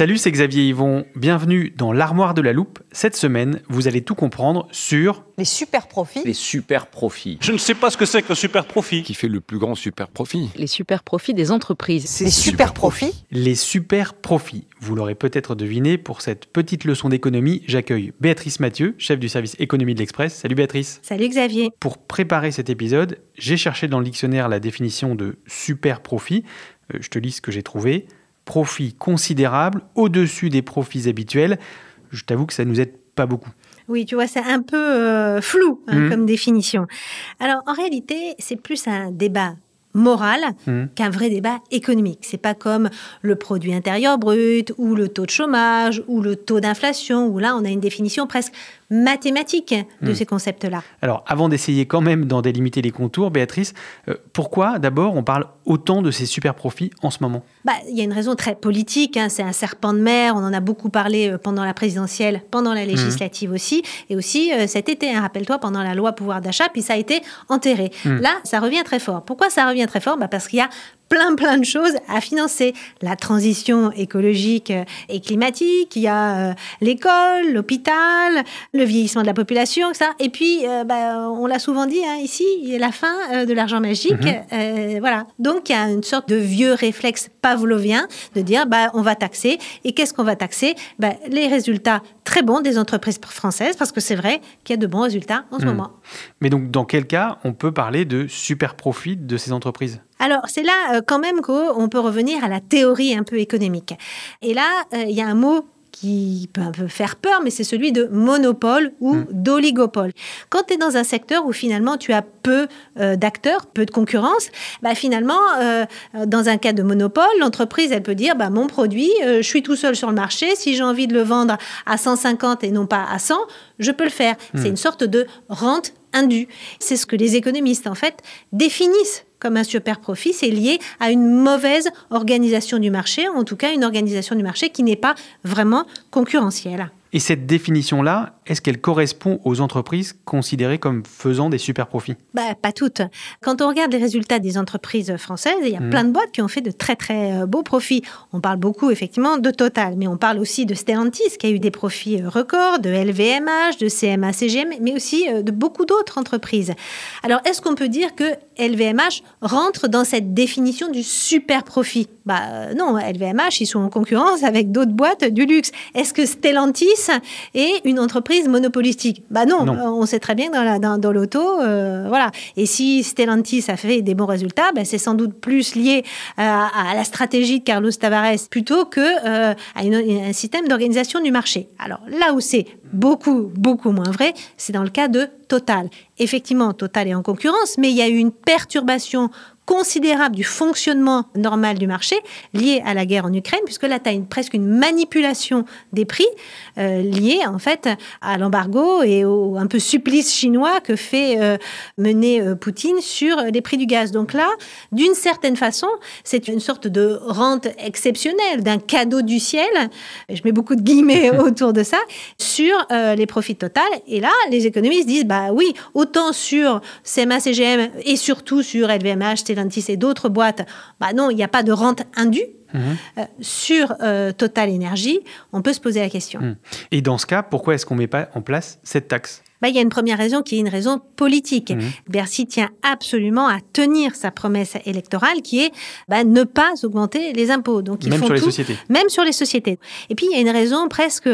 Salut, c'est Xavier Yvon. Bienvenue dans l'armoire de la loupe. Cette semaine, vous allez tout comprendre sur Les super profits. Les super profits. Je ne sais pas ce que c'est que le super profit. qui fait le plus grand super profit. les super profits des entreprises. Les super profits. les super profits. Vous l'aurez peut-être deviné, pour cette petite leçon d'économie, j'accueille Béatrice Mathieu, chef du service économie de l'Express. Salut Béatrice. Salut Xavier. Pour préparer cet épisode, j'ai cherché dans le dictionnaire la définition de super profit. Euh, je te lis ce que j'ai trouvé. Profit considérable au-dessus des profits habituels. Je t'avoue que ça nous aide pas beaucoup. Oui, tu vois, c'est un peu euh, flou hein, Mhm. comme définition. Alors, en réalité, c'est plus un débat moral Mhm. qu'un vrai débat économique. C'est pas comme le produit intérieur brut ou le taux de chômage ou le taux d'inflation où là, on a une définition presque mathématique de Mhm. ces concepts-là. Alors, avant d'essayer quand même d'en délimiter les contours, Béatrice, euh, pourquoi d'abord on parle autant de ces super profits en ce moment? Bah, il y a une raison très politique, hein, c'est un serpent de mer, on en a beaucoup parlé euh, pendant la présidentielle, pendant la législative aussi, et aussi euh, cet été, hein, rappelle-toi, pendant la loi pouvoir d'achat, puis ça a été enterré. Là, ça revient très fort. Pourquoi ça revient très fort? Bah, Parce qu'il y a plein plein de choses à financer. La transition écologique et climatique, il y a euh, l'école, l'hôpital, le vieillissement de la population, ça. Et puis, euh, bah, on l'a souvent dit hein, ici, il y a la fin euh, de l'argent magique. Euh, voilà. Donc, il y a une sorte de vieux réflexe pavlovien de dire, bah, on va taxer. Et qu'est-ce qu'on va taxer? Bah, Les résultats très bons des entreprises françaises, parce que c'est vrai qu'il y a de bons résultats en ce Mhm. moment. Mais donc, dans quel cas on peut parler de super profit de ces entreprises? Alors, c'est là euh, quand même qu'on peut revenir à la théorie un peu économique. Et là, euh, il y a un mot qui peut un peu faire peur, mais c'est celui de monopole ou d'oligopole. Quand tu es dans un secteur où finalement tu as peu euh, d'acteurs, peu de concurrence, bah, finalement, euh, dans un cas de monopole, l'entreprise, elle peut dire, bah, mon produit, euh, je suis tout seul sur le marché, si j'ai envie de le vendre à 150 et non pas à 100, je peux le faire. C'est une sorte de rente indue. C'est ce que les économistes, en fait, définissent comme un super profit, c'est lié à une mauvaise organisation du marché, en tout cas une organisation du marché qui n'est pas vraiment concurrentielle. Et cette définition-là, est-ce qu'elle correspond aux entreprises considérées comme faisant des super profits Bah, pas toutes. Quand on regarde les résultats des entreprises françaises, il y a plein de boîtes qui ont fait de très très euh, beaux profits. On parle beaucoup effectivement de Total, mais on parle aussi de Stellantis qui a eu des profits euh, records, de LVMH, de CMA CGM, mais aussi euh, de beaucoup d'autres entreprises. Alors, est-ce qu'on peut dire que LVMH rentre dans cette définition du super profit Bah non, LVMH, ils sont en concurrence avec d'autres boîtes du luxe. Est-ce que Stellantis est une entreprise monopolistique Bah non, Non. Euh, on sait très bien que dans la- dans, dans l'auto, euh, voilà. Et si Stellantis a fait des bons résultats, bah, c'est sans doute plus lié euh, à, la stratégie de Carlos Tavares plutôt que euh, à une- un système d'organisation du marché. Alors là où c'est beaucoup, beaucoup moins vrai, c'est dans le cas de Total. Effectivement, Total est en concurrence, mais il y a eu une perturbation considérable du fonctionnement normal du marché lié à la guerre en Ukraine, puisque là, tu as une, presque une manipulation des prix euh, liée en fait à l'embargo et au un peu supplice chinois que fait euh, mener euh, Poutine sur les prix du gaz. Donc là, d'une certaine façon, c'est une sorte de rente exceptionnelle, d'un cadeau du ciel, je mets beaucoup de guillemets autour de ça, sur les profits total. Et là, les économistes disent, bah oui, autant sur CMA, CGM et surtout sur LVMH, Stellantis, Stellantis et d'autres boîtes, bah non, il n'y a pas de rente indue. Euh, sur euh, Total Energy, on peut se poser la question. Hum. Et dans ce cas, pourquoi est-ce qu'on ne met pas en place cette taxe? Bah, il y a une première raison qui est une raison politique. Mmh. Bercy tient absolument à tenir sa promesse électorale qui est bah, ne pas augmenter les impôts. Donc ils Même font sur les tout, sociétés. même sur les sociétés. Et puis il y a une raison presque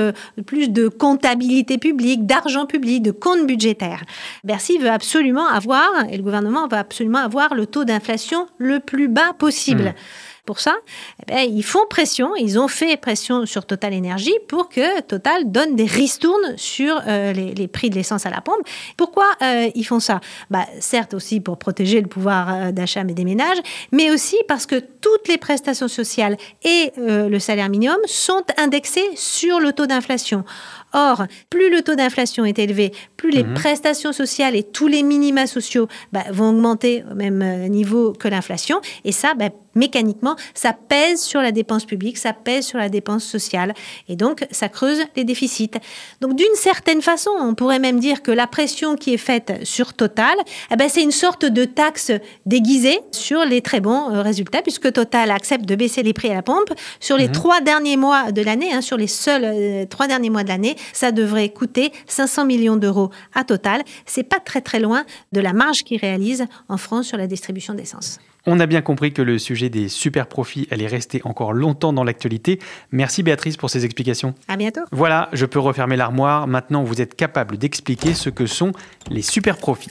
plus de comptabilité publique, d'argent public, de compte budgétaire. Bercy veut absolument avoir, et le gouvernement veut absolument avoir le taux d'inflation le plus bas possible. Mmh. Pour ça, eh ben, ils font pression, ils ont fait pression sur Total Énergie pour que Total donne des ristournes sur euh, les, prix de l'essence à la pompe. Pourquoi euh, ils font ça? Bah, Certes aussi pour protéger le pouvoir euh, d'achat des ménages, mais aussi parce que toutes les prestations sociales et le salaire minimum sont indexés sur le taux d'inflation. Or, plus le taux d'inflation est élevé, plus les prestations sociales et tous les minima sociaux bah, vont augmenter au même euh, niveau que l'inflation. Et ça, bah, mécaniquement, ça pèse sur la dépense publique, ça pèse sur la dépense sociale. Et donc, ça creuse les déficits. Donc, d'une certaine façon, on pourrait même dire que la pression qui est faite sur Total, eh ben, c'est une sorte de taxe déguisée sur les très bons euh, résultats, puisque Total accepte de baisser les prix à la pompe. Sur les trois derniers mois de l'année, hein, sur les seuls euh, trois derniers mois de l'année, ça devrait coûter 500 millions d'euros à Total. C'est pas très très loin de la marge qu'ils réalisent en France sur la distribution d'essence. On a bien compris que le sujet des super profits allait rester encore longtemps dans l'actualité. Merci Béatrice pour ces explications. À bientôt. Voilà, je peux refermer l'armoire. Maintenant, vous êtes capable d'expliquer ce que sont les super profits.